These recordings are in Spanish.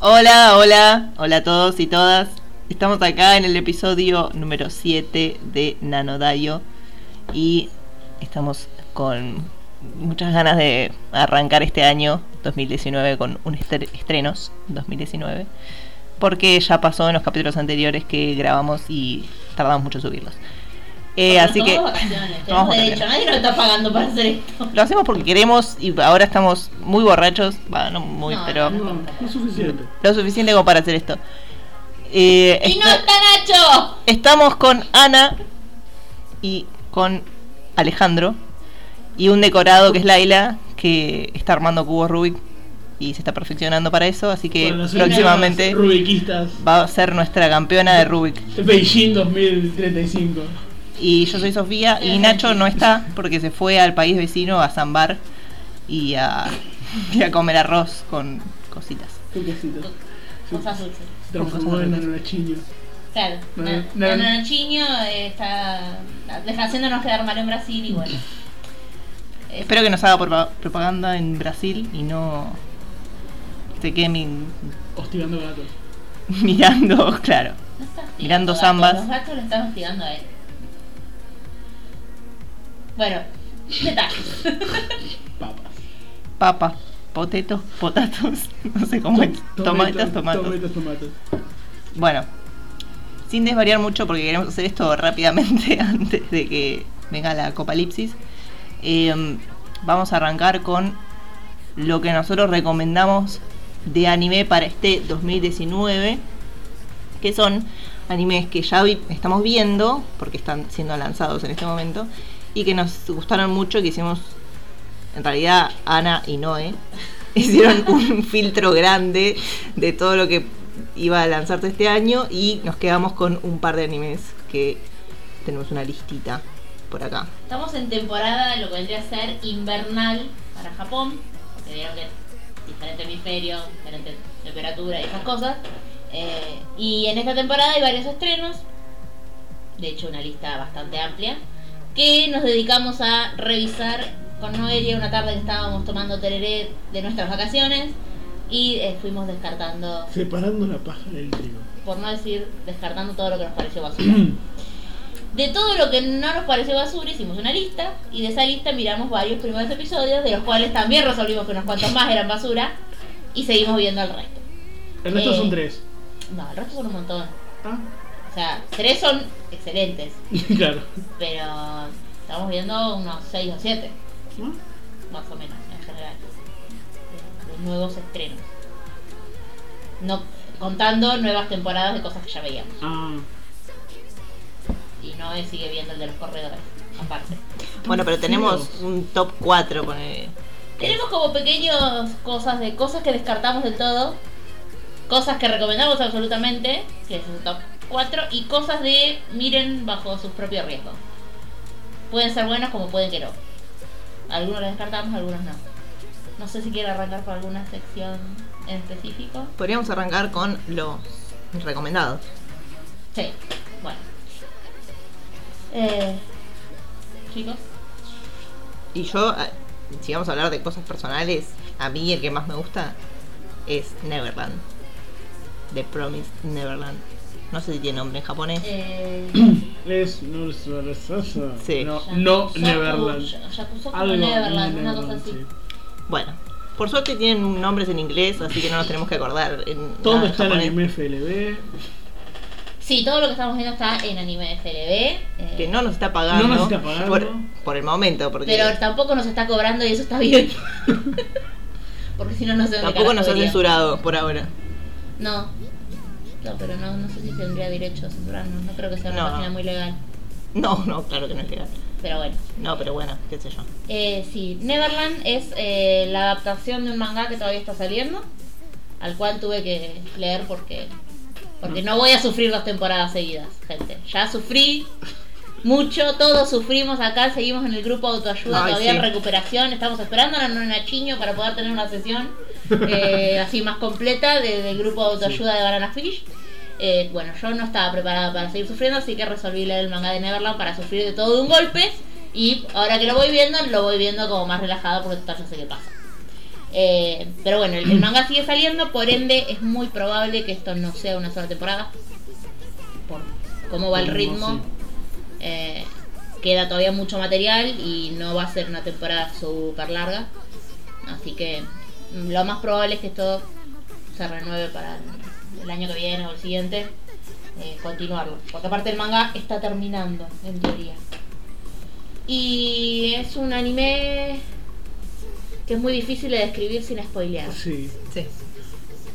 Hola, hola, hola a todos y todas. Estamos acá en el episodio número 7 de Nanodayo y estamos con muchas ganas de arrancar este año 2019 con un estre- estrenos 2019 porque ya pasó en los capítulos anteriores que grabamos y tardamos mucho en subirlos. Eh, Bueno, así que vacaciones, derecho, vacaciones. nadie nos está pagando para hacer esto. lo hacemos porque queremos y ahora estamos muy borrachos, bueno, no muy, No, pero no, suficiente. lo suficiente como para hacer esto. Eh, ¡Y no está Nacho! Estamos con Ana y con Alejandro y un decorado que es Laila que está armando cubos Rubik y se está perfeccionando para eso, así que próximamente va a ser nuestra campeona de Rubik. de Beijing 2035. Y yo soy Sofía y Nacho no está porque se fue al país vecino a zambar y a, y a comer arroz con cositas. Qué cosita. Cosas dulces. Transformó en. Claro, Nachiño eh, está haciéndonos quedar mal en Brasil y bueno. Espero que nos haga propa- propaganda en Brasil y no se quede mi- Hostigando gatos. mirando, claro. no está hostigando mirando zambas. Los gatos lo están hostigando a él. Bueno, detalles. Papas. papas, potetos, potatos, no sé cómo es, tomates, tomatos. Tomates, tomates. Bueno, sin desvariar mucho porque queremos hacer esto rápidamente antes de que venga la Copalipsis, eh, vamos a arrancar con lo que nosotros recomendamos de anime para este 2019, que son animes que ya vi- estamos viendo, porque están siendo lanzados en este momento, y que nos gustaron mucho, que hicimos, en realidad Ana y Noé, hicieron un filtro grande de todo lo que iba a lanzarse este año y nos quedamos con un par de animes que tenemos una listita por acá. Estamos en temporada lo que vendría a ser invernal para Japón, porque vieron que diferente hemisferio, diferente temperatura y esas cosas. Eh, y en esta temporada hay varios estrenos, de hecho una lista bastante amplia, que nos dedicamos a revisar con Noelia una tarde que estábamos tomando tereré de nuestras vacaciones y eh, fuimos descartando, Separando la paja del trigo. por no decir descartando todo lo que nos pareció basura. De todo lo que no nos pareció basura hicimos una lista y de esa lista miramos varios primeros episodios, de los cuales también resolvimos que unos cuantos más eran basura y seguimos viendo el resto. El resto Eh. son tres. No, el resto son un montón. Ah, O sea, tres son excelentes, claro. pero estamos viendo unos seis o siete, ¿No? más o menos, en general. De, de nuevos estrenos. No contando nuevas temporadas de cosas que ya veíamos. Ah. Y no sigue viendo el de los corredores, aparte. Bueno, pero tenemos un top 4 con el- Tenemos como pequeños cosas de cosas que descartamos del todo, cosas que recomendamos absolutamente, que es un top 4, y cosas de miren bajo sus propios riesgos. Pueden ser buenos como pueden que no. Algunos los descartamos, algunos no. No sé si quiere arrancar por alguna sección en específico. Podríamos arrancar con los recomendados. Sí, bueno. Eh, chicos, Y yo, eh, si vamos a hablar de cosas personales, a mí el que más me gusta es Neverland. The Promised Neverland. No sé si tiene nombre en japonés. eh, Es no Sasa. Sí. No, no Neverland. Yakusoku Algo Neverland, una cosa así. sí. Bueno, por suerte tienen nombres en inglés, así que no nos tenemos que acordar en Todo está en anime FLB. Sí, todo lo que estamos viendo está en anime FLB. eh, Que no nos está pagando, No nos está pagando. Por, por el momento, porque Pero tampoco nos está cobrando y eso está bien. Porque si no, no sé tampoco nos ha censurado por ahora. No. No, pero no, no sé si tendría derecho a censurarnos. No creo que sea una No. página muy legal. No, no, claro que no es legal. Pero bueno. No, pero bueno, qué sé yo. Eh, sí, Neverland es eh, la adaptación de un manga que todavía está saliendo. Al cual tuve que leer porque. Porque no voy a sufrir dos temporadas seguidas, gente. Ya sufrí mucho, todos sufrimos acá, seguimos en el grupo autoayuda Ay, todavía sí. en recuperación, estamos esperando a Nachiño para poder tener una sesión eh, así más completa de- del grupo autoayuda de Banana Fish. Eh, bueno, yo no estaba preparada para seguir sufriendo, así que resolví leer el manga de Neverland para sufrir de todo de un golpe. Y ahora que lo voy viendo, lo voy viendo como más relajado porque total ya sé qué pasa. Eh, pero bueno, el, el manga sigue saliendo, por ende es muy probable que esto no sea una sola temporada. Por cómo va el ritmo. Eh, queda todavía mucho material y no va a ser una temporada súper larga. Así que lo más probable es que esto se renueve para el, año que viene o el siguiente. eh, continuarlo. Porque aparte el manga está terminando, en teoría. Y es un anime que es muy difícil de describir sin spoilear. Sí. Sí.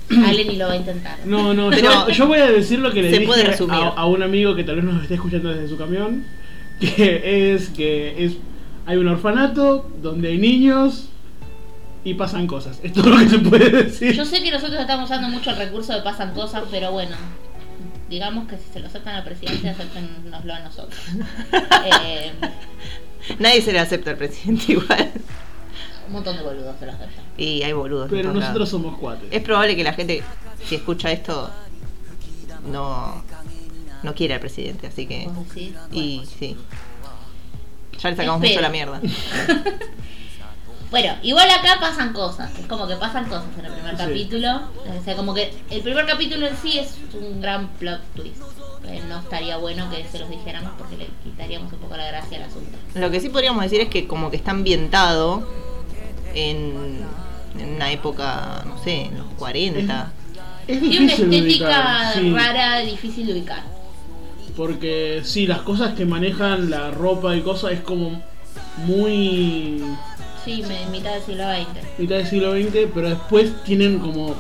Ale ni lo va a intentar. No, no, Pero- yo, yo voy a decir lo que le dije a, a un amigo que tal vez nos esté escuchando desde su camión, que es que es hay un orfanato donde hay niños y pasan cosas. Es todo lo que se puede decir. Yo sé que nosotros estamos usando mucho el recurso de pasan cosas, pero bueno, digamos que si se lo aceptan a la presidencia, a nosotros. Eh, Nadie se le acepta al presidente igual. un montón de boludos se lo aceptan. Y hay boludos. Pero nosotros lados. somos cuatro. Es probable que la gente, si escucha esto, no, no quiera al presidente, así que. ¿Vos decís? Y sí. Ya le sacamos Espero. mucho la mierda. Bueno, igual acá pasan cosas, es como que pasan cosas en el primer Sí. capítulo. O sea, como que el primer capítulo en sí es un gran plot twist. No estaría bueno que se los dijéramos porque le quitaríamos un poco la gracia al asunto. Lo que sí podríamos decir es que como que está ambientado en, en una época, no sé, en los 40. Es Tiene una difícil de estética ubicar, sí, rara, difícil de ubicar. Porque sí, las cosas que manejan, la ropa y cosas, es como muy Sí, me- mitad del siglo XX. mitad del siglo XX, pero después tienen como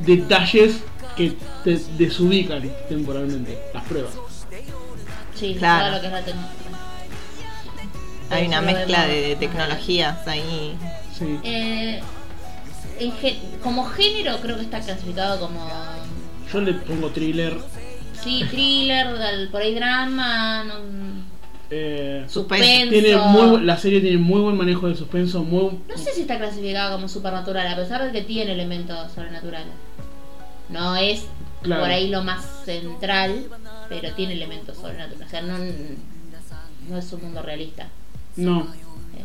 detalles que te desubican temporalmente, las pruebas. Sí, Claro. todo lo que es la tecnología. Hay una mezcla de tecnologías ahí. Sí. Eh, como género creo que está clasificado como Yo le pongo thriller, sí thriller por ahí drama no, eh, suspenso tiene muy, la serie tiene muy buen manejo del suspenso, muy no sé si está clasificado como supernatural a pesar de que tiene elementos sobrenaturales no es Claro. por ahí lo más central pero tiene elementos sobrenaturales o sea no no es un mundo realista no, Eh,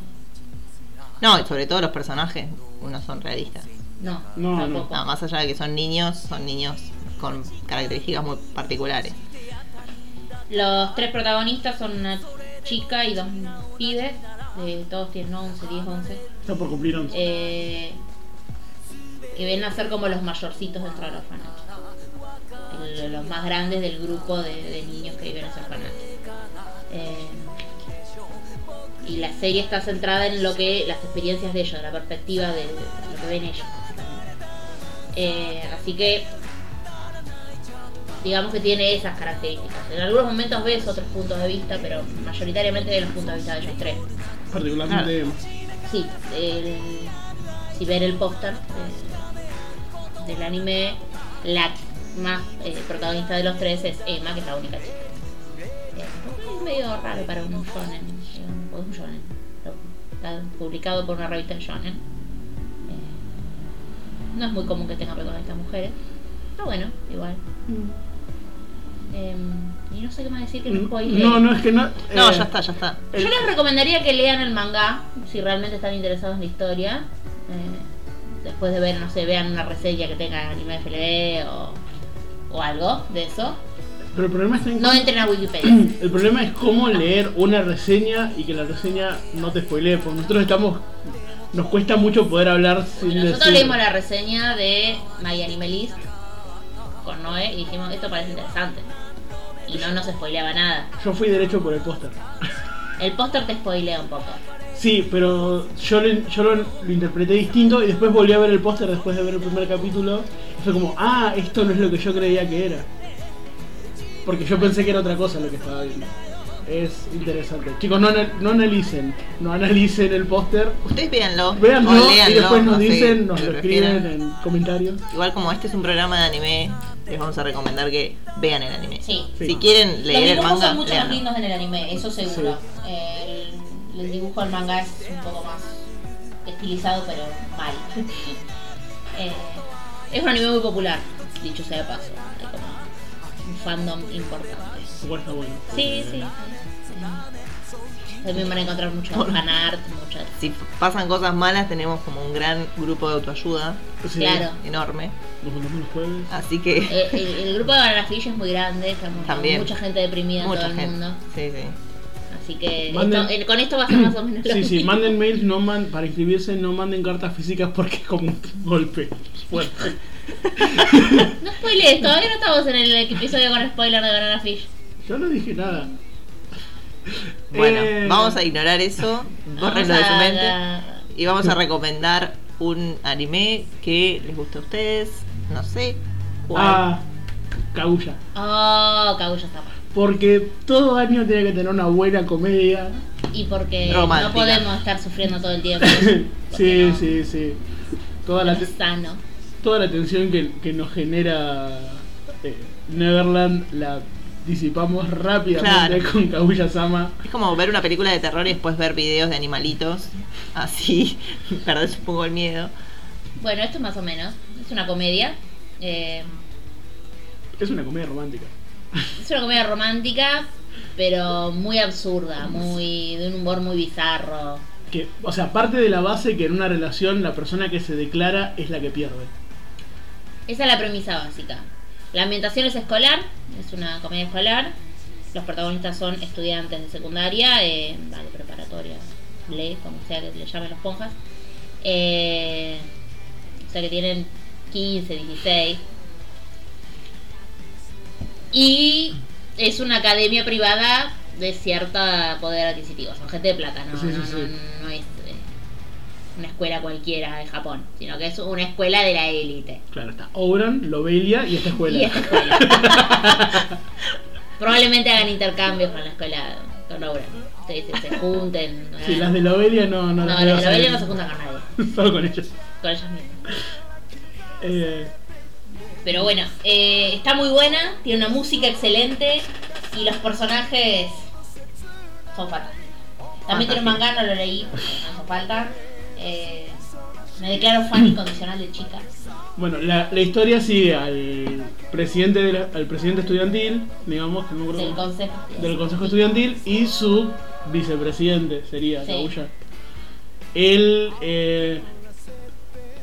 No, y sobre todo los personajes no son realistas. no, No, no. tampoco No, más allá de que son niños, son niños con características muy particulares. Los tres protagonistas son una chica y dos pibes. eh, todos tienen 11, 10, 11. está por cumplir 11. eh, que vienen a ser como los mayorcitos dentro del orfanato. El- los más grandes del grupo de, de niños que viven en ese orfanato. Eh, y la serie está centrada en lo que las experiencias de ellos, de la perspectiva de, de lo que ven ellos. Eh, así que digamos que tiene esas características. En algunos momentos ves otros puntos de vista, pero mayoritariamente de los puntos de vista de ellos tres. Particularmente Emma. Sí, el- si ven el póster de- del anime, la más eh, protagonista de los tres es Emma, que es la única chica. Eh, es medio raro para un shonen, eh, un shonen. Está publicado por una revista de shonen. Eh, no es muy común que tenga protagonistas mujeres. Pero bueno, igual. Eh, y no sé qué más decir que no spoilee. No, no, es que no. No, eh, ya está, ya está. el- Yo les recomendaría que lean el manga si realmente están interesados en la historia. Eh, después de ver, no sé, vean una reseña que tenga anime FLD o, o algo de eso. Pero el problema está en No entren a Wikipedia. El problema es cómo leer una reseña y que la reseña no te spoilee, porque nosotros estamos. Nos cuesta mucho poder hablar sin Nosotros decir. leímos la reseña de My Anime List con Noé y dijimos, esto parece interesante. Y no nos spoileaba nada. Yo fui derecho por el póster. El póster te spoilea un poco. Sí, pero yo, le- yo lo, lo interpreté distinto y después volví a ver el póster después de ver el primer capítulo. Y fue como, ah, esto no es lo que yo creía que era. Porque yo pensé que era otra cosa lo que estaba viendo. Es interesante. Chicos, no, no analicen, no analicen el póster. Ustedes véanlo, Véanlo o y después nos no sé, dicen, nos lo lo escriben en comentarios. Igual como este es un programa de anime, les vamos a recomendar que vean el anime. Sí. Sí. Si quieren Los leer el dibujos manga, son mucho más léanlo. lindos en el anime, eso seguro. Eh, el, el dibujo del manga es un poco más estilizado, pero mal. Eh, es un anime muy popular, dicho sea de paso. Hay como un fandom importante. Está bueno. Sí, sí. También van a encontrar mucho Por- fanart, mucho. Si pasan cosas malas, tenemos como un gran grupo de autoayuda Sí, Claro. enorme. Los jueves. Así que Eh, El, el grupo de Fish es muy grande, estamos También. mucha gente deprimida en mucha todo el mundo. Sí, sí. Así que Manden- esto- con esto va a ser más o menos lo Sí, sí, mismo. manden mails, no man, para inscribirse no manden cartas físicas porque es como un golpe fuerte. No spoilees, todavía no estamos en el episodio con spoiler de Banana Fish. Yo no dije nada. Bueno, Eh, vamos a ignorar eso, bórrenlo de su mente. Y vamos a recomendar un anime que les guste a ustedes. No sé. cuál. Ah, Kaguya. Oh, Kaguya Sama. Porque todo año tiene que tener una buena comedia. Y porque Romántica. no podemos estar sufriendo todo el tiempo. sí, no, sí, sí. Toda la, sano. toda la tensión que, que nos genera eh, Neverland la disipamos rápidamente Claro. con Kaguya Sama. Es como ver una película de terror y después ver videos de animalitos. Así, perdés un poco el miedo. Bueno, esto es más o menos. Es una comedia. eh, Es una comedia romántica. es una comedia romántica, pero muy absurda, muy de un humor muy bizarro. Que, o sea, parte de la base que en una relación la persona que se declara es la que pierde. Esa es la premisa básica. La ambientación es escolar, es una comedia escolar. Los protagonistas son estudiantes de secundaria, eh, vale, preparatoria, le, como sea que le llamen los ponjas. Eh, o sea que tienen 15, 16. Y es una academia privada de cierto poder adquisitivo. Son gente de plata, no, Sí, sí, no, no- no es una escuela cualquiera de Japón, sino que es una escuela de la élite. Claro, está Obran, Lobelia y esta escuela. Y esta escuela. Probablemente hagan intercambios con la escuela, con Aura. Se, se, se junten. Sí, las de Lobelia no, no, No, las de salir. no se juntan con nadie, Solo con ellos. con ellas mismas. Eh, Pero bueno, eh, está muy buena, tiene una música excelente y los personajes son fantásticos. También tiene un manga, no lo leí, porque no hace falta. Eh, me declaro fan incondicional de chicas. bueno, la, la historia sigue al presidente de la- al presidente estudiantil, digamos, que no acuerdo Del consejo. del consejo estudiantil y su vicepresidente sería Sí. Kaguya. Él eh,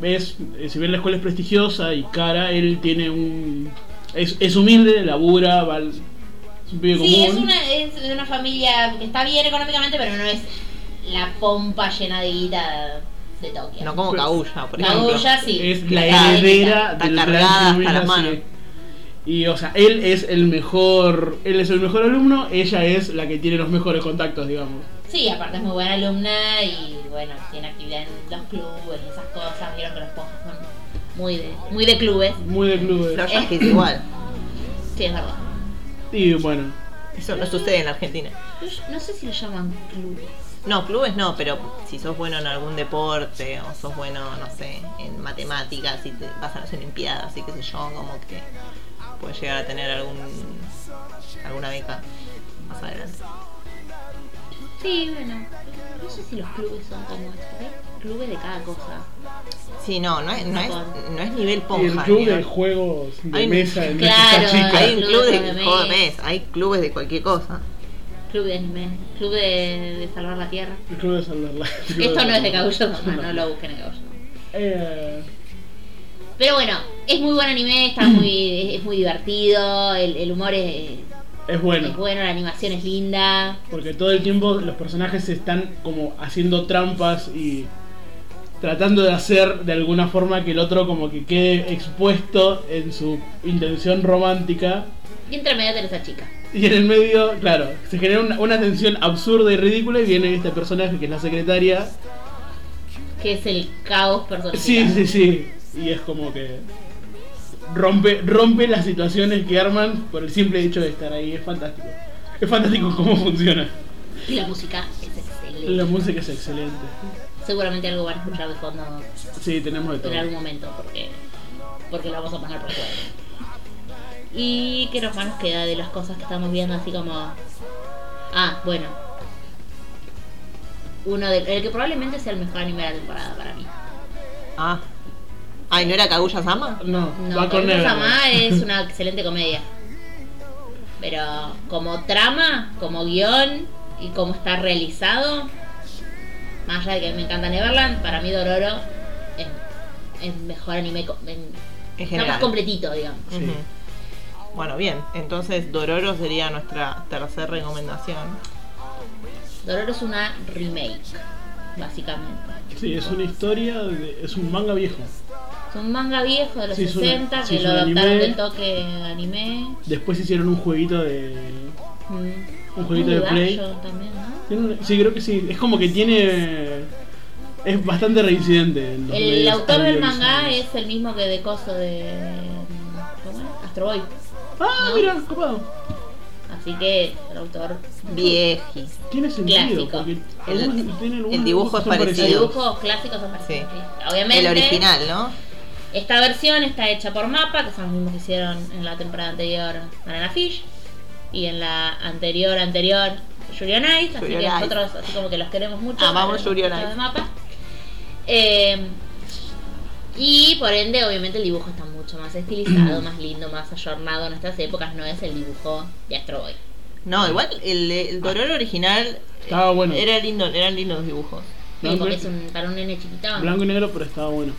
es, eh, si bien la escuela es prestigiosa y cara, él tiene un es, es humilde, labura, va al- es un pibe Sí, es común. una, es de una familia que está bien económicamente, pero no es la pompa llena de guita de Tokio. No como Kaguya, por ejemplo. Kaguya sí. es la Está heredera está del cargada hasta las manos. sí. Y o sea, él es el mejor, él es el mejor alumno, ella es la que tiene los mejores contactos, digamos. Sí, aparte es muy buena alumna y bueno, tiene actividad en los clubes y esas cosas. Vieron que los ponjas son muy de, muy de clubes. Muy de clubes. Los yankees igual. Sí, es verdad. Y bueno, Eso no sucede en Argentina. Yo No sé si lo llaman clubes. No, clubes no, pero si sos bueno en algún deporte o sos bueno, no sé, en matemáticas y te vas a las olimpiadas y qué sé yo, como que puedes llegar a tener algún alguna beca más adelante. Sí, bueno. No sé si los clubes son como esto. ¿eh? Clubes de cada cosa. Sí, no, no es, no es, no es nivel y el ponja. club nivel- de juegos de Hay- mesa en claro, esta chica. Hay un club de de juego de mesa. mesa, hay clubes de cualquier cosa. Club de anime. Club de, de salvar la tierra. El club de salvarla. Esto no es de Kaguya-sama, no lo busquen en Kaguya. Eh, Pero bueno, es muy buen anime, está muy, es muy divertido, el, el humor es, es bueno. es bueno, la animación es linda. Porque todo el tiempo los personajes están como haciendo trampas y tratando de hacer de alguna forma que el otro como que quede expuesto en su intención romántica. Y entre medio tenés a chica. Y en el medio, claro, se genera una, una tensión absurda y ridícula y viene este personaje que es la secretaria. Que es el caos personificado. Sí, sí, sí. Y es como que rompe, rompe las situaciones que arman por el simple hecho de estar ahí. Es fantástico. Es fantástico cómo funciona. Y la música es excelente. La música es excelente. Seguramente algo van a escuchar de fondo Sí, tenemos de todo. en algún momento porque, porque lo vamos a poner por juego. Y qué nos más nos queda de las cosas que estamos viendo así como... Ah, bueno. Uno del el que probablemente sea el mejor anime de la temporada para mí. Ah. Ay, ¿no era Kaguya Sama? No, No, Kaguya. Sama es una excelente comedia. Pero como trama, como guion, y cómo está realizado, más allá de que me encanta Neverland, para mí Dororo es, es mejor anime, En está más general. completito, digamos. Sí. Bueno, bien. Entonces Dororo sería nuestra tercera recomendación. Dororo es una remake, básicamente. Sí, es una historia, de- es un manga viejo. Es un manga viejo de los Sí, es una- 60 sí, que lo un adaptaron anime. del toque anime. Después hicieron un jueguito de. Mm. Un jueguito de Play. gallo también, ¿no? Tiene un- Sí, creo que sí. Es como que tiene. Es bastante reincidente. en los El medios autor del manga audiovisuales. es el mismo que de coso de. ¿Cómo es? Astro Boy. Ah, ¿no? mira, copado. Así que el autor. Tiene sentido. Clásico. El- algunos el dibujo es parecido. Los dibujos clásicos son parecidos. Sí. sí. Obviamente. El original, ¿no? Esta versión está hecha por Mapa, que son los mismos que hicieron en la temporada anterior Banana Fish. Y en la anterior, anterior, Yuri on Ice. Así que Ice. nosotros, así como que los queremos mucho. Amamos Yuri on de Ice. Mapa. Eh, y por ende, obviamente, el dibujo está mucho más estilizado, más lindo, más ayornado en estas épocas. No es el dibujo de Astro Boy. No, igual el, el Dororo original Estaba bueno. era lindo, eran lindos dibujos. Sí, Blanco, porque es un, para un nene chiquito. blanco y negro, pero estaba bueno.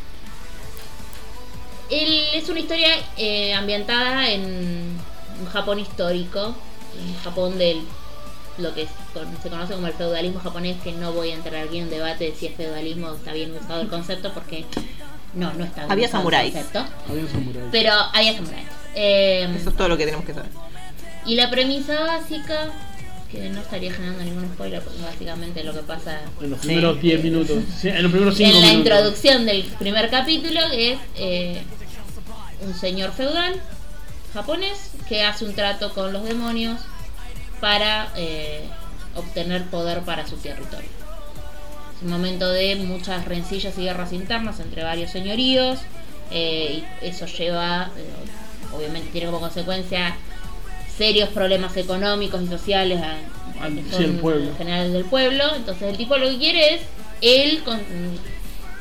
El- es una historia eh, ambientada en un Japón histórico, en Japón del lo que es- con- se conoce como el feudalismo japonés, que no voy a entrar aquí en un debate de si es feudalismo o está bien usado el concepto, porque no, no está Había samuráis. Había un samurái. Pero había samuráis. Eh, Eso es todo lo que tenemos que saber. y la premisa básica, que no estaría generando ningún spoiler, porque básicamente lo que pasa En los primeros 10 minutos. Sí, en los primeros 5 en minutos. la introducción del primer capítulo es eh, un señor feudal japonés que hace un trato con los demonios para eh, obtener poder para su territorio. Es un momento de muchas rencillas y guerras internas entre varios señoríos eh, y eso lleva, eh, obviamente tiene como consecuencia serios problemas económicos y sociales a, a que Sí, son el pueblo. generales del pueblo. Entonces el tipo lo que quiere es él con-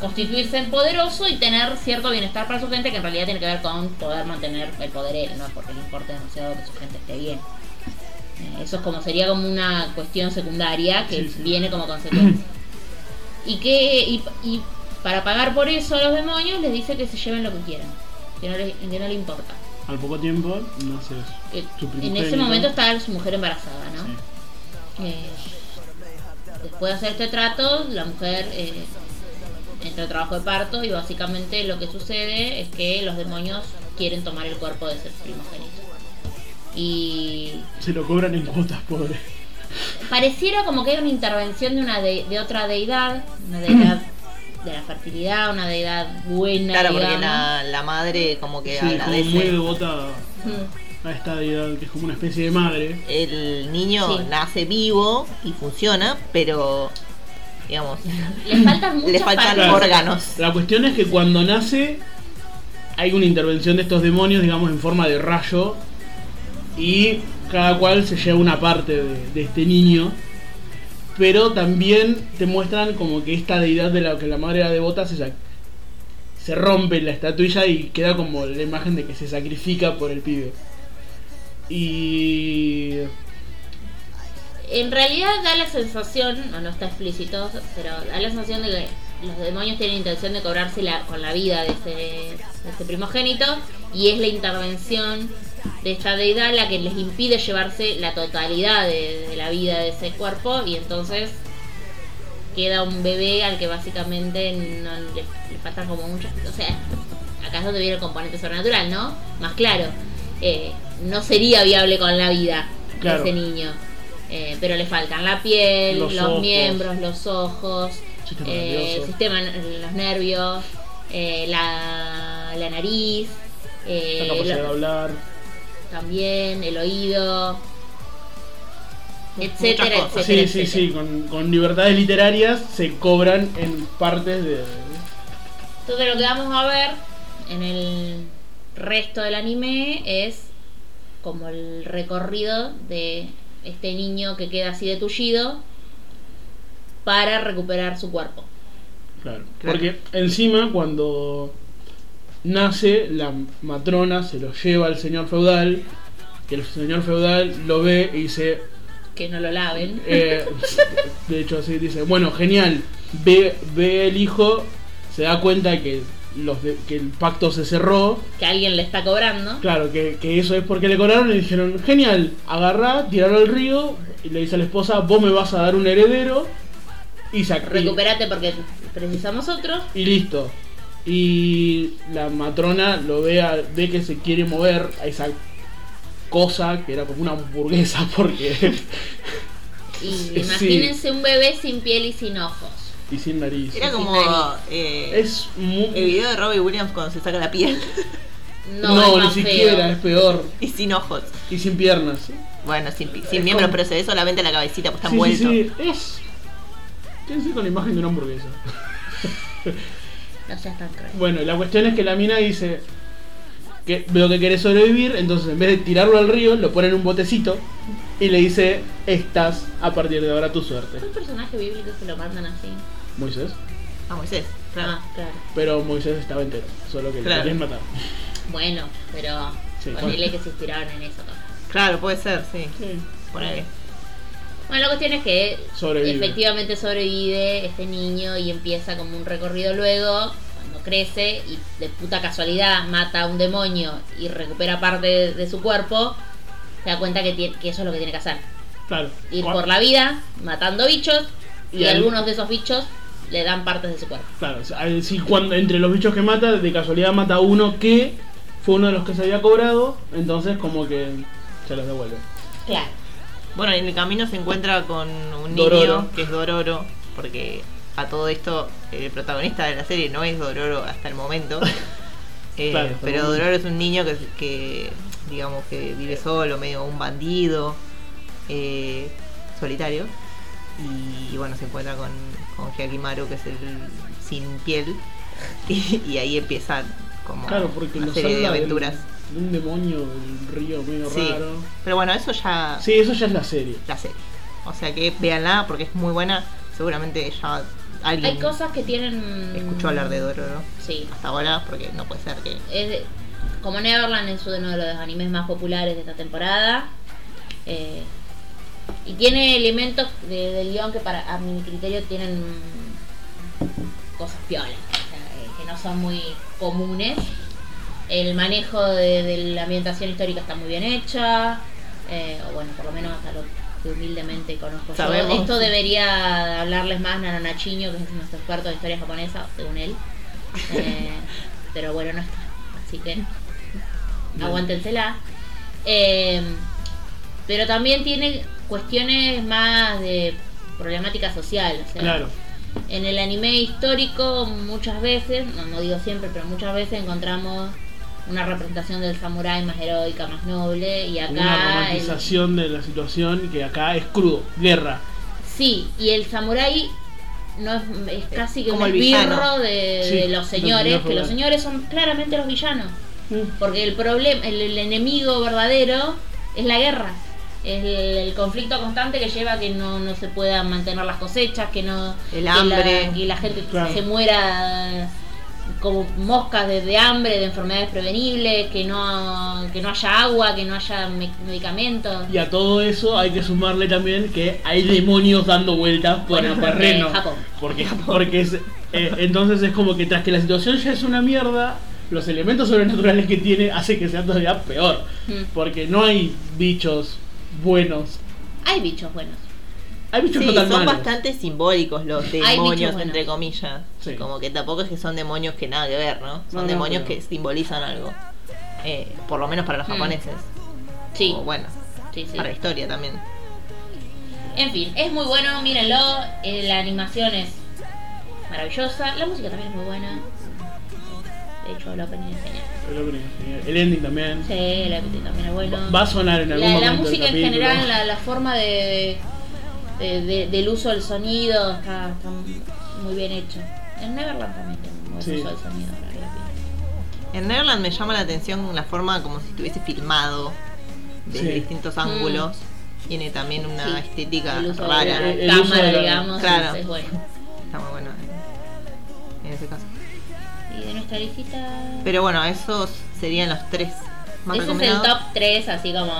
constituirse en poderoso y tener cierto bienestar para su gente que en realidad tiene que ver con poder mantener el poder él, no porque le importa demasiado que su gente esté bien. Eh, Eso es como sería como una cuestión secundaria que Sí, sí. viene como consecuencia. Y que y, y para pagar por eso a los demonios les dice que se lleven lo que quieran, que no, les, que no le importa. Al poco tiempo, no sé. Que Su en ese momento está su mujer embarazada, ¿no? Sí. Eh, después de hacer este trato, la mujer eh, entra al trabajo de parto y básicamente lo que sucede es que los demonios quieren tomar el cuerpo de ese primogénito. Y Se lo cobran en cuotas, pobre. Pareciera como que era una intervención de una de, de otra deidad, una deidad de la fertilidad, una deidad buena. Claro, porque la, la madre como que Sí, como muy agradece. devota a esta deidad que es como una especie de madre. El niño Sí. nace vivo y funciona, pero digamos, Le faltan muchas le faltan partes. Órganos. La cuestión es que cuando nace hay una intervención de estos demonios, digamos, en forma de rayo. Y cada cual se lleva una parte de, este niño. Pero también te muestran como que esta deidad de la que la madre era devota se, se rompe la estatuilla y queda como la imagen de que se sacrifica por el pibe. Y En realidad da la sensación, no, no está explícito, pero da la sensación de que los demonios tienen intención de cobrarse la- con la vida de ese primogénito y es la intervención de esta deidad la que les impide llevarse la totalidad de, de la vida de ese cuerpo y entonces queda un bebé al que básicamente no le, le faltan como muchas... O sea, acá es donde viene el componente sobrenatural, ¿no? Más claro, eh, no sería viable con la vida Claro. de ese niño. Eh, pero le faltan la piel, Los los, ojos. miembros, los ojos, Sistema eh, el sistema, los nervios, eh, la, la nariz, eh, la capacidad lo- de hablar. También el oído, etcétera, etcétera. Sí, sí, sí, con, con libertades literarias se cobran en partes de... Entonces lo que vamos a ver en el resto del anime es como el recorrido de este niño que queda así de tullido para recuperar su cuerpo. Claro. Claro. Porque encima cuando nace, la matrona se lo lleva al señor feudal, que el señor feudal lo ve y dice, que no lo laven. Eh, de hecho, así dice, bueno, genial. Ve, ve el hijo, se da cuenta que, los de- que el pacto se cerró. que alguien le está cobrando. Claro, que, que eso es porque le cobraron y dijeron, genial, agarrá, tirarlo al río y le dice a la esposa, vos me vas a dar un heredero y y- Recuperate porque precisamos otro. y listo. Y la matrona lo ve, a- ve que se quiere mover a esa cosa que era como una hamburguesa porque... Y Sí. imagínense un bebé sin piel y sin ojos. y sin nariz. Era como eh, Es muy... el video de Robbie Williams cuando se saca la piel No, ni siquiera, feo. es peor. y sin ojos. Y sin piernas. Bueno, sin, sin miembros, como- pero se ve solamente la cabecita, pues está sí, sí, envuelto. sí, es... Quédense con la imagen de una hamburguesa. No seas tan cruel. Bueno, la cuestión es que la mina dice que lo que quiere sobrevivir, entonces en vez de tirarlo al río, lo pone en un botecito y le dice, estás a partir de ahora tu suerte. Un personaje bíblico que lo mandan así. Moisés. Ah, Moisés, claro. Ah, claro. Pero Moisés estaba entero, solo que Claro. lo querían matar. Bueno, pero Sí, ponele bueno. que se inspiraron en eso. también. Claro, puede ser, sí. Sí. Ponele. Bueno, la cuestión es que Sobrevive. efectivamente sobrevive este niño y empieza como un recorrido luego, cuando crece y de puta casualidad mata a un demonio y recupera parte de, de su cuerpo, se da cuenta que, tiene- que eso es lo que tiene que hacer. Claro. Ir por la vida matando bichos y, Y al- algunos de esos bichos le dan partes de su cuerpo. Claro, si cuando entre los bichos que mata, de casualidad mata a uno que fue uno de los que se había cobrado, entonces como que se los devuelve. Claro. Bueno, en el camino se encuentra con un niño Dororo. que es Dororo, porque a todo esto el protagonista de la serie no es Dororo hasta el momento. Eh, Claro, pero. Dororo es un niño que, que, digamos que vive solo, medio un bandido, eh, solitario. Y, bueno, se encuentra con, con Hyakimaru, que es el sin piel. Y, y ahí empiezan como Claro, porque una serie de del- aventuras. De un demonio del río medio Sí. raro. Pero bueno, eso ya Sí, eso ya es la serie. la serie. O sea que véanla porque es muy buena. Seguramente ya alguien Hay cosas que tienen... escuchó hablar de Dororo Sí. hasta ahora porque no puede ser que... Es de- como Neverland es uno de los animes más populares de esta temporada. eh, y tiene elementos de- del guion que para a mi criterio tienen cosas piolas, o sea, eh, que no son muy comunes. El manejo de, de la ambientación histórica está muy bien hecha, eh, o bueno, por lo menos hasta lo que humildemente conozco yo. Esto debería hablarles más Nano Nachiño, que es nuestro experto de historia japonesa, según él. Eh, pero bueno, no está. Así que aguántensela. Eh, pero también tiene cuestiones más de problemática social. O sea, Claro. En el anime histórico muchas veces, no, no digo siempre, pero muchas veces encontramos una representación del samurái más heroica, más noble. Y Una acá... el- romantización de la situación que acá es crudo, guerra. Sí, y el samurái no es, es casi que Como un el villano. esbirro de, Sí, de los señores, señor que los señores son claramente los villanos. Porque el problema, el, el enemigo verdadero es la guerra. Es el, el conflicto constante que lleva a que no, no se puedan mantener las cosechas, que no El que la- hambre. que la gente Claro. se muera como moscas de, de hambre, de enfermedades prevenibles, que no, que no haya agua, que no haya me- medicamentos. Y a todo eso hay que sumarle también que hay demonios dando vueltas por Bueno, el porque terreno. Japón. Porque, porque es, eh, entonces es como que tras que la situación ya es una mierda, los elementos sobrenaturales que tiene hace que sea todavía peor. Mm. Porque no hay bichos buenos. Hay bichos buenos. Hay bichos Sí, no tan son malos. bastante simbólicos los demonios, entre comillas. Sí. Como que tampoco es que son demonios que nada que ver, ¿no? Son No, no, demonios pero- que simbolizan algo. Eh, por lo menos para los Mm. japoneses. Sí, O bueno, sí, sí. para la historia también. En fin, es muy bueno, mírenlo. eh, la animación es maravillosa. La música también es muy buena. De hecho, el opening es genial. El opening es genial. El ending también. Sí, el opening también es bueno. Va a sonar en algún la, la momento. del música en general, la, la forma de, de- de- del uso del sonido está, está muy bien hecho. En Neverland también tiene buen Sí. uso del sonido. la verdad En Neverland me llama la atención la forma como si estuviese filmado desde Sí. distintos Mm. ángulos. Tiene también una Sí. estética El uso de rara. la El- el uso cámara, de la- digamos, Claro. es, bueno. Está muy bueno en, en ese caso. Y de nuestra listita... Pero bueno, esos serían los tres más Ese es el top 3, así como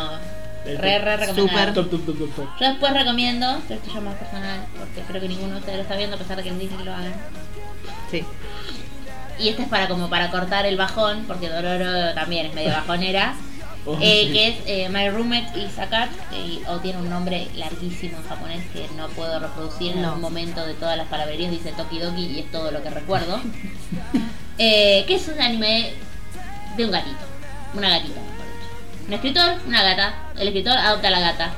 Re, re recomendado. Top, top, top, top, top. Yo después recomiendo, pero esto ya más personal, porque creo que ninguno de ustedes lo está viendo a pesar de que dije que lo hagan. Sí. Y este es para como para cortar el bajón, porque Dororo también es medio bajonera. Oh, eh, sí. que es eh, My Roommate is a Cat, eh, o tiene un nombre larguísimo en japonés que no puedo reproducir en un momento de todas las palabrerías, dice Toki Doki y es todo lo que recuerdo. Eh, que es un anime de un gatito, una gatita. Un escritor, una gata, el escritor adopta a la gata.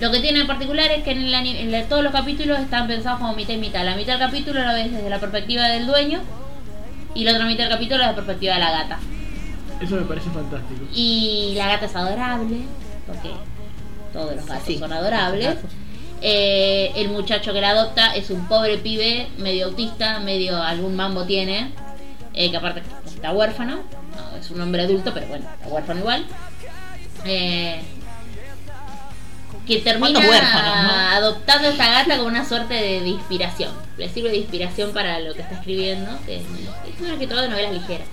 Lo que tiene en particular es que en, el ani- en la- todos los capítulos están pensados como mitad y mitad. La mitad del capítulo lo ves desde la perspectiva del dueño y la otra mitad del capítulo desde la perspectiva de la gata. Eso me parece fantástico. Y la gata es adorable, porque todos los gatos Sí, son adorables. gatos. Eh, el muchacho que la adopta es un pobre pibe, medio autista, medio algún mambo tiene, eh, que aparte está huérfano, no, es un hombre adulto, pero bueno, está huérfano igual. Eh, que termina adoptando esta gata como una suerte de, de inspiración. Le sirve de inspiración para lo que está escribiendo, que es, es un escritor de novelas ligeras.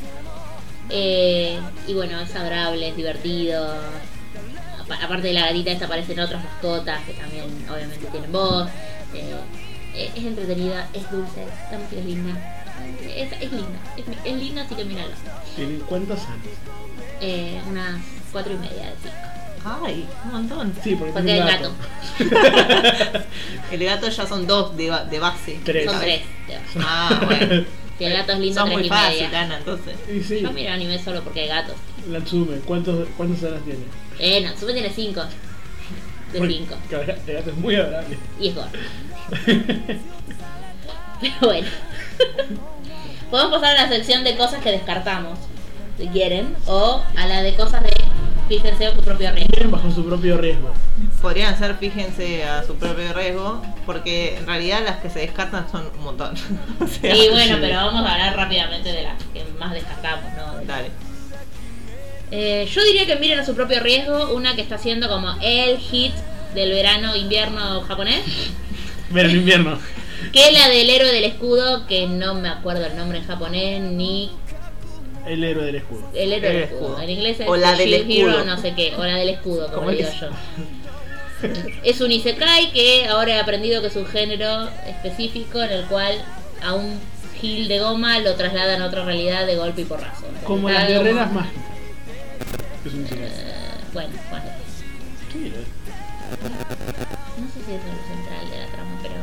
Eh, y bueno, es adorable, es divertido. Apa- Aparte de la gatita esta aparecen otras mascotas que también obviamente tienen voz. Eh, eh, es entretenida, es dulce, la música es linda. Es, es linda, es, es linda así que míralo. ¿Tienen cuántos años? Eh, unas cuatro y media de cinco. Ay, un montón. Sí, porque, Porque hay gato. El gato ya son dos de, ba- de base. Tres. Son tres. te vas. Ah, bueno. Si el gato es lindo, Son tres muy y fácil, media. Ana, entonces. Y sí, Yo miro anime solo porque hay gatos. Natsume, ¿cuántos, ¿cuántas horas tiene? Eh, no, Natsume tiene cinco. De cinco. El gato es muy adorable. Y es gordo. Pero bueno. Podemos pasar a la sección de cosas que descartamos, si quieren, o a la de cosas de fíjense en su propio riesgo. Vienen bajo su propio riesgo. Podrían ser, fíjense, a su propio riesgo, porque en realidad las que se descartan son un montón. o sea, Y bueno, sí. pero vamos a hablar rápidamente de las que más descartamos, ¿no? Dale. Eh, yo diría que miren a su propio riesgo, una que está haciendo como el hit del verano-invierno japonés, Ver el invierno. que es la del héroe del escudo, que no me acuerdo el nombre en japonés, ni El héroe del escudo. el héroe El del escudo. escudo. En inglés es O la del Shield Hero, escudo. no sé qué, o la del escudo, como ¿Cómo digo es? yo. Es un isekai que ahora he aprendido que es un género específico en el cual a un gil de goma lo trasladan a otra realidad de golpe y porrazo. Como las como- guerreras mágicas. Es un secreto. Eh, bueno, bueno. No sé si es lo central de la trama, pero.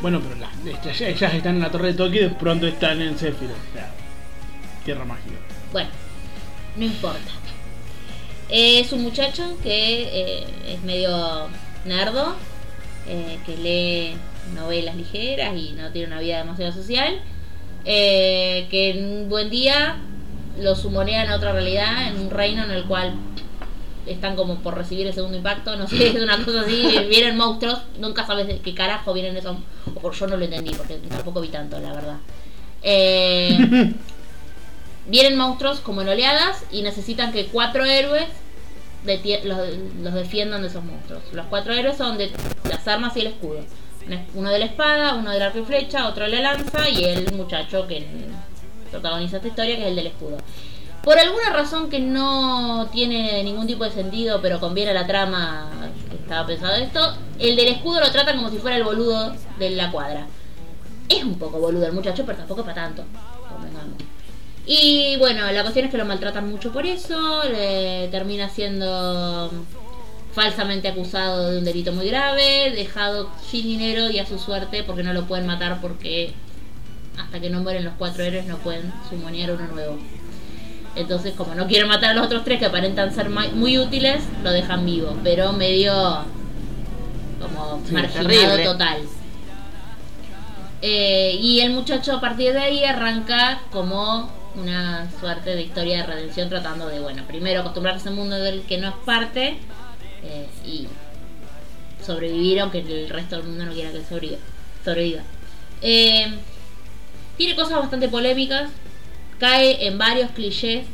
Bueno, pero las, ellas, ellas están en la torre de Tokio y de pronto están en Sephiroth. O sea, tierra mágica. Bueno, no importa. Es un muchacho que eh, es medio nerdo, eh, que lee novelas ligeras y no tiene una vida demasiado social, eh, que en un buen día lo sumonean a otra realidad, en un reino en el cual están como por recibir el segundo impacto, no sé, es una cosa así, vienen monstruos, nunca sabes de qué carajo vienen esos, o yo no lo entendí, porque tampoco vi tanto, la verdad. Eh, vienen monstruos como en oleadas y necesitan que cuatro héroes los, defiendan de esos monstruos. Los cuatro héroes son de las armas y el escudo. Uno de la espada, uno del arco y flecha, otro de la lanza y el muchacho que protagoniza esta historia, que es el del escudo. Por alguna razón que no tiene ningún tipo de sentido, pero conviene a la trama que estaba pensado esto, el del escudo lo trata como si fuera el boludo de la cuadra. Es un poco boludo el muchacho, pero tampoco para tanto. Y bueno, la cuestión es que lo maltratan mucho por eso, le termina siendo falsamente acusado de un delito muy grave, dejado sin dinero y a su suerte porque no lo pueden matar porque hasta que no mueren los cuatro héroes no pueden sumonear uno nuevo. Entonces, como no quieren matar a los otros tres que aparentan ser muy útiles, lo dejan vivo, pero medio como Sí, marginado terrible. total. Eh, y el muchacho a partir de ahí arranca como una suerte de historia de redención tratando de, bueno, primero acostumbrarse a ese mundo del que no es parte eh, y sobrevivir aunque el resto del mundo no quiera que sobreviva. sobreviva. Eh, tiene cosas bastante polémicas, cae en varios clichés,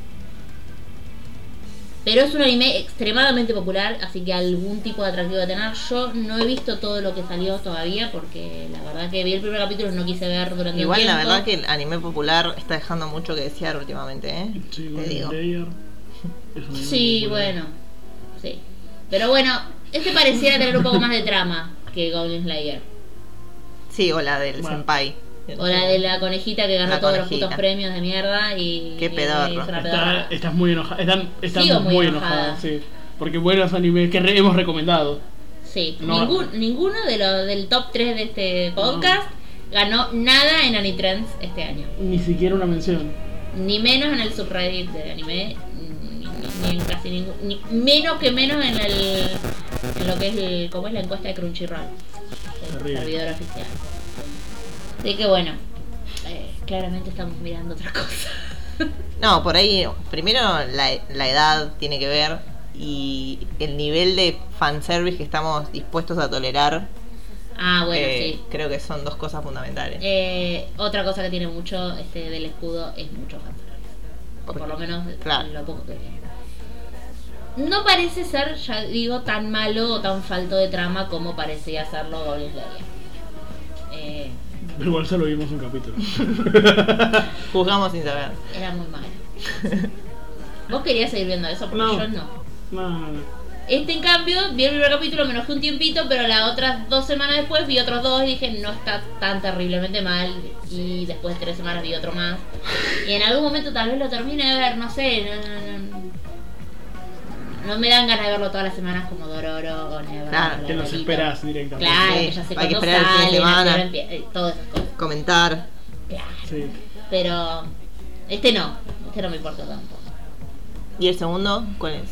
pero es un anime extremadamente popular, así que algún tipo de atractivo de tener. Yo no he visto todo lo que salió todavía, porque la verdad que vi el primer capítulo y no quise ver durante Igual la tiempo. verdad que el anime popular está dejando mucho que desear últimamente, ¿eh? Sí, Te digo. Sí, popular. bueno, sí. Pero bueno, este pareciera tener un poco más de trama que Goblin Slayer. Sí, o la del Bueno. senpai. O la de la conejita que ganó La todos los putos premios de mierda y. Qué pedorro. es Está- pedorra. estás muy enojada. Están, están Sigo muy muy, enojada. enojadas, sí. Porque buenos animes que re- hemos recomendado. Sí, No. Ningún- ninguno de los del top 3 de este podcast ganó nada en Anitrends este año. Ni siquiera una mención. Ni menos en el subreddit de anime, ni, ni- ni en casi ningún. Ni, menos que menos en el. en lo que es el. ¿Cómo es la encuesta de Crunchyroll? El Terrible. servidor oficial. Así que bueno, eh, claramente estamos mirando otra cosa. No, por ahí, primero la, la edad tiene que ver y el nivel de fanservice que estamos dispuestos a tolerar. ah, bueno, eh, sí. Creo que son dos cosas fundamentales. Eh, otra cosa que tiene mucho este del escudo es mucho fanservice. O por lo menos Claro. lo poco que tiene. No parece ser, ya digo, tan malo o tan falto de trama como parecía serlo Goblin Slayer. Eh, Pero igual solo vimos un capítulo. Juzgamos sin saber. era muy malo. Vos querías seguir viendo eso, porque No. yo no. No, no, no. Este, en cambio, vi el primer capítulo, me enojé un tiempito, pero las otras dos semanas después vi otros dos y dije, no está tan terriblemente mal. Y después de tres semanas vi otro más. Y en algún momento tal vez lo termine de ver, no sé. No, no, no. No me dan ganas de verlo todas las semanas como Dororo o Never. Claro, los Lolita. esperas directamente. Claro, Sí, que ya sé hay que esperar el fin de semana. empie- eh, todas esas cosas. Comentar. Claro. Sí. Pero este no, este no me importa tanto. ¿Y el segundo? ¿Cuál es?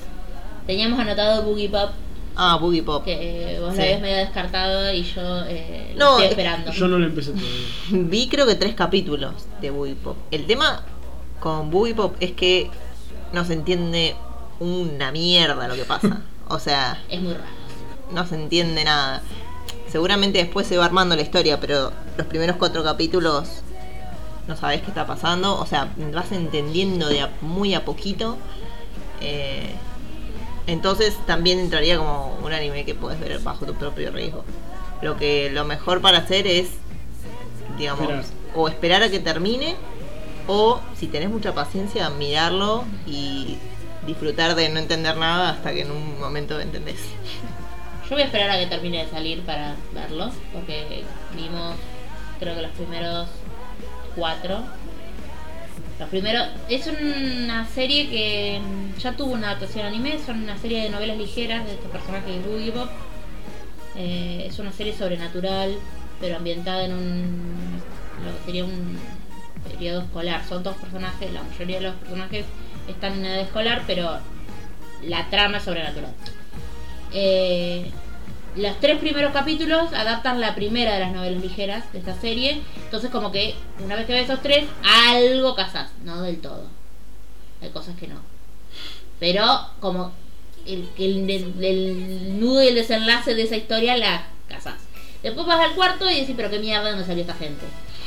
Teníamos anotado Boogie Pop, Ah, Boogie Pop. que eh, vos Sí. lo habías medio descartado y yo eh, lo No, estoy es- esperando. Yo no lo empecé todavía. Vi creo que tres capítulos de Boogie Pop. El tema con Boogie Pop es que no se entiende una mierda lo que pasa. O sea, Es muy raro. no se entiende nada. Seguramente después se va armando la historia, pero los primeros cuatro capítulos no sabes qué está pasando. O sea, vas entendiendo de a- muy a poquito. Eh, entonces también entraría como un anime que puedes ver bajo tu propio riesgo. Lo que lo mejor para hacer es, digamos, Esperar. o esperar a que termine, o si tenés mucha paciencia, mirarlo y disfrutar de no entender nada hasta que en un momento entendés. Yo voy a esperar a que termine de salir para verlo, porque vimos creo que los primeros cuatro. Los primeros es una serie que ya tuvo una adaptación anime, son una serie de novelas ligeras de estos personajes de. Eh, es una serie sobrenatural, pero ambientada en un lo que sería un periodo escolar. Son dos personajes, la mayoría de los personajes están en edad escolar, pero la trama es sobrenatural. Eh, los tres primeros capítulos adaptan la primera de las novelas ligeras de esta serie. Entonces como que una vez que ves esos tres, algo casas, no del todo. Hay cosas que no. Pero como el, el, el- el nudo y el desenlace de esa historia la casas. Después vas al cuarto y decís, pero qué mierda, ¿dónde salió esta gente?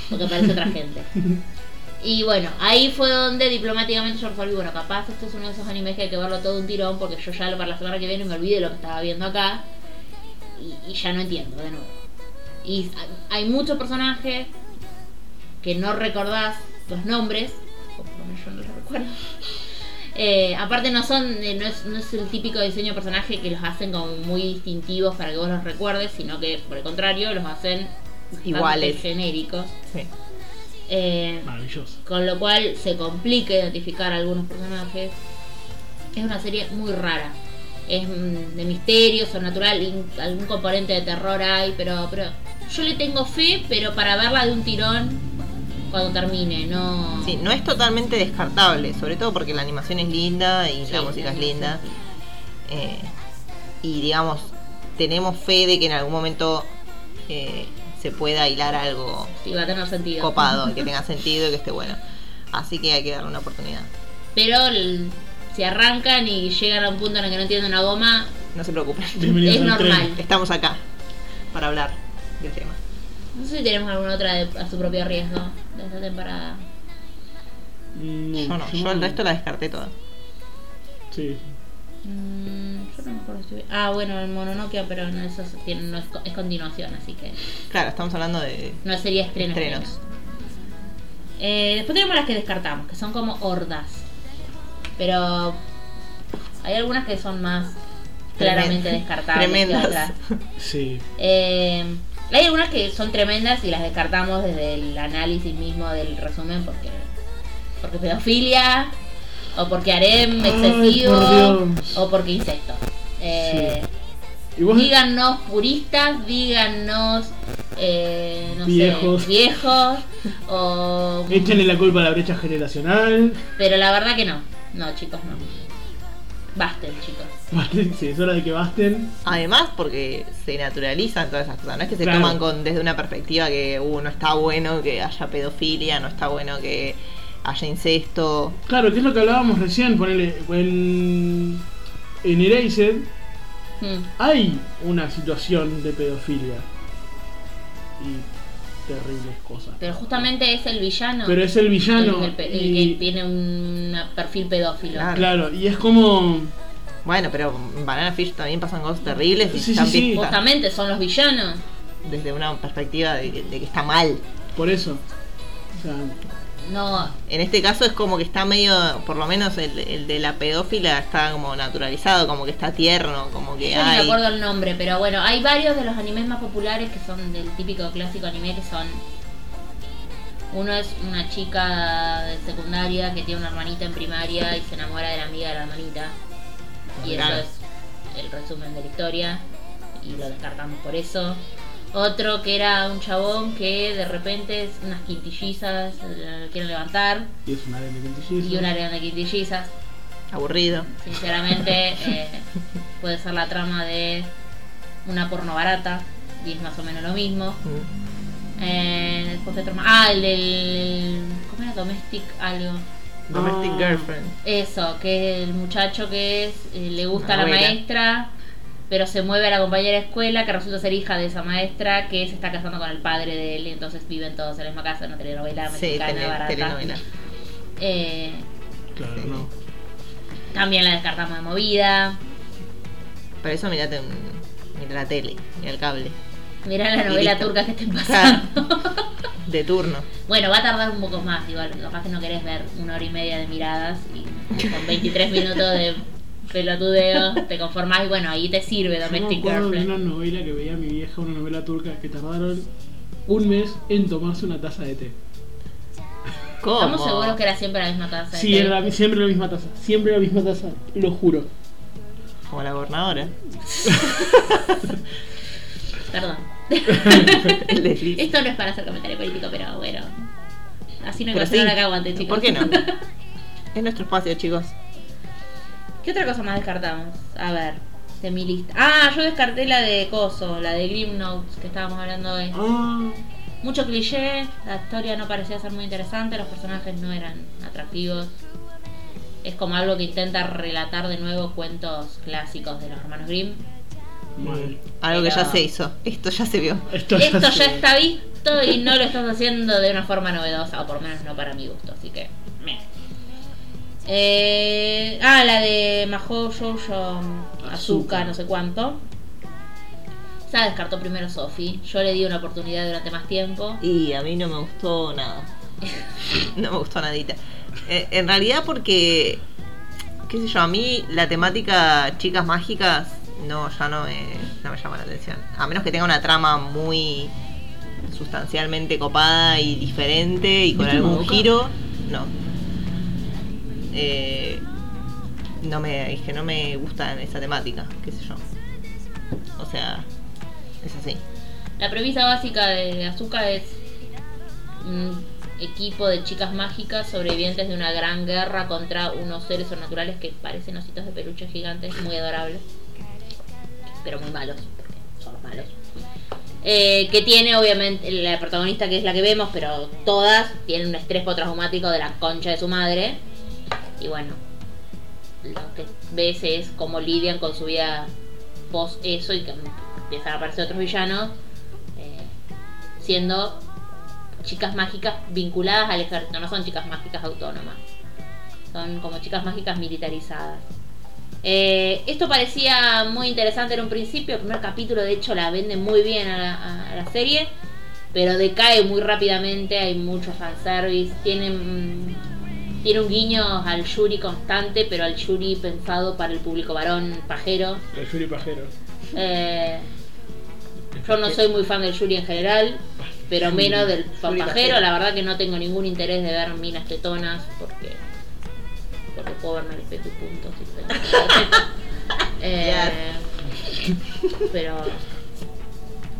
Porque aparece otra gente. Y bueno, ahí fue donde diplomáticamente yo resolví, bueno, capaz este es uno de esos animes que hay que verlo todo un tirón, porque yo ya para la semana que viene me olvidé lo que estaba viendo acá y, y ya no entiendo de nuevo. Y hay- muchos personajes que no recordás los nombres, o por lo menos yo no los recuerdo. Eh, aparte no son, eh, no es, no es el típico diseño de personaje que los hacen como muy distintivos para que vos los recuerdes, sino que por el contrario los hacen Iguales. genéricos. Sí. Eh, Maravilloso. con lo cual se complica identificar a algunos personajes. Es una serie muy rara. Es mm, de misterio, sobrenatural, in- algún componente de terror hay, pero, pero yo le tengo fe, pero para verla de un tirón cuando termine, no. Sí, no es totalmente descartable, sobre todo porque la animación es linda y Sí, la música es linda. Eh, y digamos, tenemos fe de que en algún momento eh, se pueda hilar algo Sí, va a tener sentido. copado, que tenga sentido y que esté bueno. Así que hay que darle una oportunidad. Pero el- si arrancan y llegan a un punto en el que no entienden una goma, No se preocupen. Bienvenidos es al normal. tren. Estamos acá para hablar del tema. No sé si tenemos alguna otra de- a su propio riesgo de esta temporada. Mm, Yo no, yo el resto la descarté toda. Sí. Mm, yo no me acuerdo si... Ah, bueno, el Mononoke, pero no, eso tiene- no es, co- es continuación, así que Claro, estamos hablando de no sería estreno. estrenos. estreno. Eh, después tenemos las que descartamos, que son como hordas. Pero hay algunas que son más claramente descartables. tremendas. otras. Sí. Eh, hay algunas que son tremendas y las descartamos desde el análisis mismo del resumen porque porque pedofilia o porque harem Ay, excesivo o porque incesto. Eh, ¿Y vos? Díganos puristas, díganos eh, no Viejos. sé, viejos o Échenle la culpa a la brecha generacional. pero la verdad que no. No, chicos, no. Basten, chicos. Vale, sí, es hora de que basten. Además, porque se naturalizan todas esas cosas. No es que se Claro. toman con desde una perspectiva que uh, no está bueno que haya pedofilia, no está bueno que haya incesto. Claro, que es lo que hablábamos recién, ponele, en, en Erased Mm. hay una situación de pedofilia y terribles cosas. Pero justamente es el villano. Pero es el villano el, el- el y- que tiene un perfil pedófilo. Claro. Claro, y es como... Bueno, pero en Banana Fish también pasan cosas terribles y Sí, sí, están sí. vistas Justamente son los villanos. desde una perspectiva de, que- de que está mal. Por eso. O sea, No, En este caso es como que está medio, por lo menos el, el de la pedófila está como naturalizado, como que está tierno, como que yo ni me hay... acuerdo el nombre, pero bueno, hay varios de los animes más populares que son del típico clásico anime que son. Uno es una chica de secundaria que tiene una hermanita en primaria y se enamora de la amiga de la hermanita. Y eso es el resumen de la historia. Y lo descartamos por eso. Otro que era un chabón que de repente unas quintillizas eh, quieren levantar. y es una arena de quintillizos. Y una arena de quintillizas. Aburrido. Sinceramente, eh, puede ser la trama de una porno barata. Y es más o menos lo mismo. Mm. Eh, después. Ah, el del. ¿Cómo era? Domestic algo. Domestic Ah. Girlfriend. Eso, que el muchacho que es eh, le gusta a la maestra, pero se mueve a la compañera de escuela que resulta ser hija de esa maestra que se está casando con el padre de él y entonces viven todos en la misma casa, una telenovela Sí, mexicana tele- barata. telenovela. Eh, Claro, Sí. no. también la descartamos de movida. Para eso mirate un, mira la tele, mira el cable. Mirá la Y novela listo. turca que estén pasando. De turno. bueno, va a tardar un poco más, igual. Capaz que no querés ver una hora y media de miradas y con 23 minutos de pelotudeo te conformás y bueno, ahí te sirve Yo me Domestic acuerdo de Girlfriend. una novela que veía mi vieja, una novela turca, que tardaron un mes en tomarse una taza de té. ¿Cómo? Estamos seguros que era siempre la misma taza. de Sí, té? era la- siempre la misma taza. Siempre la misma taza, lo juro. Como la gobernadora. Perdón. El desliz. Esto no es para hacer comentario político, pero bueno. Así no hay Pero sí. que aguante, chicos. ¿Por qué no? Es nuestro espacio, chicos. ¿Qué otra cosa más descartamos? A ver, de mi lista. Ah, yo descarté la de Coso, la de Grim Notes que estábamos hablando hoy. Ah, Mucho cliché, la historia no parecía ser muy interesante, los personajes no eran atractivos. Es como algo que intenta relatar de nuevo cuentos clásicos de los hermanos Grimm. mal. Algo que ya se hizo. Esto ya se vio. Esto, Esto ya está visto y no lo estás haciendo de una forma novedosa, o por lo menos no para mi gusto, así que. Eh, ah, la de Mahou Shoujo Azuka, Azuka. no sé cuánto. Esa descartó primero Sophie. Yo le di una oportunidad durante más tiempo. Y a mí no me gustó nada. No me gustó nadita. Eh, en realidad porque, qué sé yo, a mí la temática chicas mágicas no, ya no me, no me llama la atención. A menos que tenga una trama muy sustancialmente copada y diferente y con ¿Viste algún giro, no. Eh, no me, que no me gusta esa temática, qué sé yo. O sea, es así. La premisa básica de Azuka es un equipo de chicas mágicas sobrevivientes de una gran guerra contra unos seres sobrenaturales que parecen ositos de peluche gigantes, muy adorables, pero muy malos, son los malos. Eh, que tiene obviamente la protagonista que es la que vemos, pero todas tienen un estrés postraumático de la concha de su madre. Y bueno, lo que ves es cómo lidian con su vida post eso y que empiezan a aparecer otros villanos eh, siendo chicas mágicas vinculadas al ejército, no son chicas mágicas autónomas, son como chicas mágicas militarizadas. Eh, esto parecía muy interesante en un principio, el primer capítulo de hecho la vende muy bien a la, serie, pero decae muy rápidamente, hay mucho fanservice, tienen... Tiene un guiño al Yuri constante, pero al Yuri pensado para el público varón pajero. El Yuri Pajero. Eh, yo no soy muy fan del Yuri en general, pero menos del pajero. La verdad que no tengo ningún interés de ver minas tetonas porque porque puedo verme espejo y punto. Eh, pero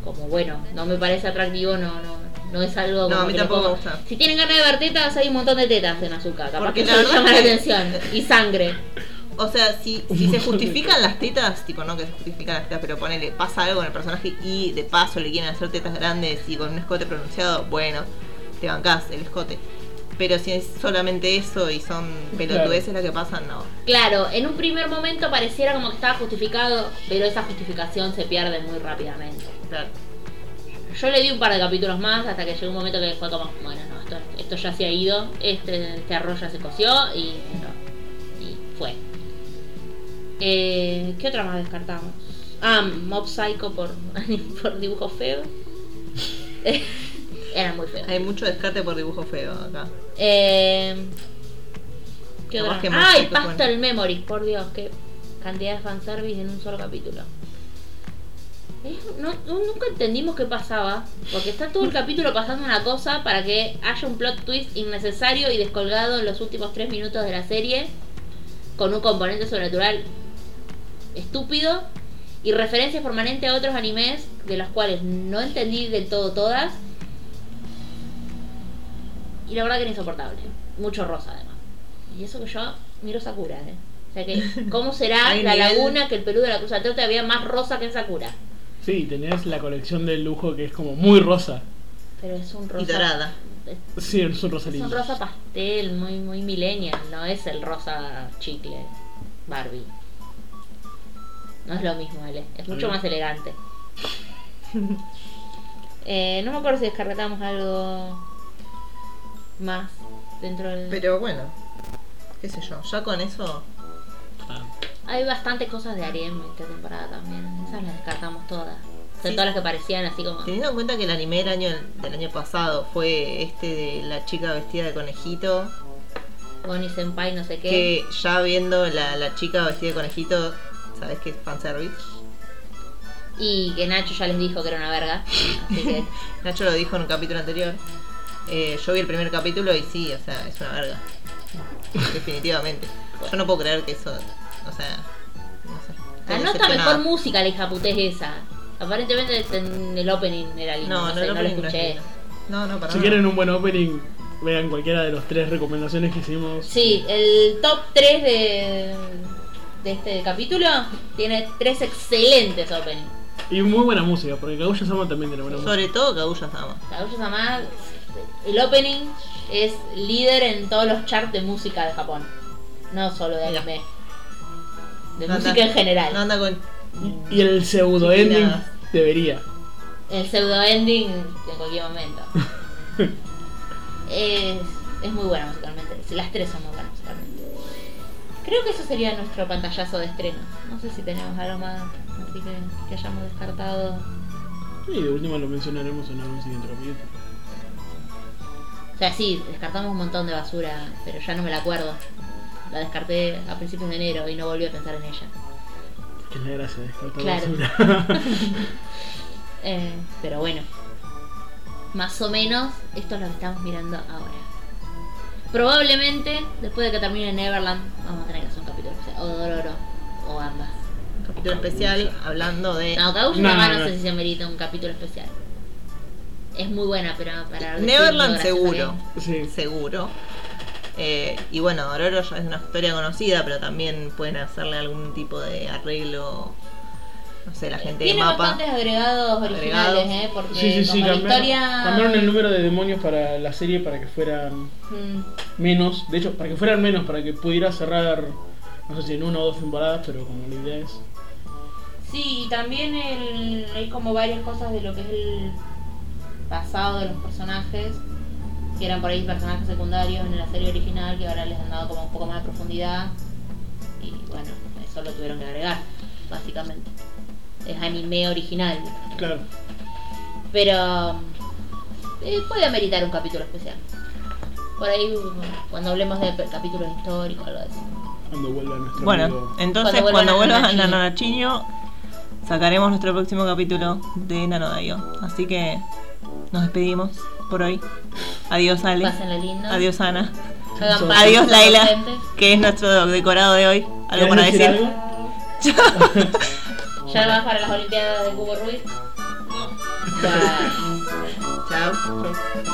como bueno, no me parece atractivo, no, no, no es algo No, como a mí que tampoco me pongo- gusta. Si tienen ganas de ver tetas, hay un montón de tetas en azúcar, capaz Porque que la eso verdad llama la que- atención. Y sangre. O sea, si, si se justifican las tetas, tipo no que se justifican las tetas, pero ponele, pasa algo con el personaje y de paso le quieren hacer tetas grandes y con un escote pronunciado, bueno, te bancás el escote. Pero si es solamente eso y son pelotudeces las que pasan, no. Claro, en un primer momento pareciera como que estaba justificado, pero esa justificación se pierde muy rápidamente. Claro. Yo le di un par de capítulos más hasta que llegó un momento que fue como, bueno, no, esto, esto ya se ha ido, este, este arroz ya se coció y, no, y fue. Eh, ¿Qué otra más descartamos? Ah, Mob Psycho por, por dibujo feo. Era muy feo. Hay mucho descarte por dibujo feo acá. Eh, ¿Qué otra? que más y chicos, Pastel Memories, por Dios, qué cantidad de fanservice en un solo capítulo. Eh, no- no- nunca entendimos qué pasaba, porque está todo el capítulo pasando una cosa para que haya un plot twist innecesario y descolgado en los últimos tres minutos de la serie, con un componente sobrenatural estúpido y referencias permanentes a otros animes de los cuales no entendí del todo todas. Y la verdad que era insoportable. Mucho rosa además. Y eso que yo miro Sakura, ¿eh? O sea que, ¿cómo será la laguna que el peludo de la Cruz Atlante había más rosa que en Sakura? Sí, tenés la colección de lujo que es como muy rosa. Pero es un rosa. Y dorada. Es, Sí, es un rosa es lindo. un rosa pastel, muy, muy millennial, no es el rosa chicle Barbie. No es lo mismo, Ale. Es mucho más elegante. Eh, no me acuerdo si descargamos algo más dentro del. Pero bueno, qué sé yo, ya con eso. Ah, Hay bastantes cosas de Ariem esta temporada también. Esas las descartamos todas. Son Sí. todas las que parecían así como. Teniendo en cuenta que el anime del año, del año pasado fue este de la chica vestida de conejito, Bonnie Senpai, no sé qué. que ya viendo la, la chica vestida de conejito, ¿sabes qué es fanservice? Y que Nacho ya les dijo que era una verga. Así que. Nacho lo dijo en un capítulo anterior. Eh, yo vi el primer capítulo y sí, o sea, es una verga. Definitivamente. Yo no puedo creer que eso, o sea, no sé. Anota decepcionada. mejor música la hija putés esa. Aparentemente en el opening era lindo. No, No, no, sé, el no lo escuché. No, no, para Si nada. quieren un buen opening, vean cualquiera de las tres recomendaciones que hicimos. Sí, el top 3 de, de este capítulo tiene tres excelentes openings. Y muy buena música, porque Kaguya-sama también tiene buena música. Sobre todo Kaguya Sama. Kaguya-sama, el opening es líder en todos los charts de música de Japón. No solo de Mira. anime. De No anda- música en general. No anda con. Y el pseudo ending debería. El pseudo ending en cualquier momento. es, es muy buena musicalmente. Las tres son muy buenas musicalmente. Creo que eso sería nuestro pantallazo de estreno. No sé si tenemos algo más así que, que hayamos descartado. Y de última lo mencionaremos en algún siguiente capítulo. O sea, sí, descartamos un montón de basura, pero ya no me la acuerdo. La descarté a principios de enero y no volví a pensar en ella. Que es la gracia de descartar Claro. basura. Eh, pero bueno, más o menos esto es lo que estamos mirando ahora. Probablemente, después de que termine Neverland, vamos a tener que hacer un capítulo especial, o Dororo, o ambas. Capítulo especial hablando de. No, Kaguya No, no, no, no. sé si se merita un capítulo especial. Es muy buena, pero para... Neverland seguro. sí. Seguro. Eh, y bueno, Dororo ya es una historia conocida, pero también pueden hacerle algún tipo de arreglo. No sé, la gente de Tiene mapa. bastantes agregados originales, Agregados. ¿eh? Porque Sí, sí, sí, la cambiaron, historia... cambiaron el número de demonios para la serie para que fueran Mm, menos. De hecho, para que fueran menos, para que pudiera cerrar, no sé si en una o dos temporadas, pero como la idea es. Sí, y también el- hay como varias cosas de lo que es el pasado de los personajes, que eran por ahí personajes secundarios en la serie original, que ahora les han dado como un poco más de profundidad. Y bueno, eso lo tuvieron que agregar, básicamente. Es anime original. Claro. Pero eh, puede ameritar un capítulo especial. Por ahí, cuando hablemos de capítulos históricos, algo así. Cuando vuelva nuestro Bueno, amigo. entonces Cuando cuando vuelvas a sacaremos nuestro próximo capítulo de Nanodayo. Así que nos despedimos por hoy. Adiós Ale. Pásenla lindo. Adiós Ana. Hagan Adiós, Laila, que es nuestro decorado de hoy. ¿Algo ¿Querés para decir? algo? Ya vas para las Olimpiadas de Cubo Ruiz. No. Bye. Chao.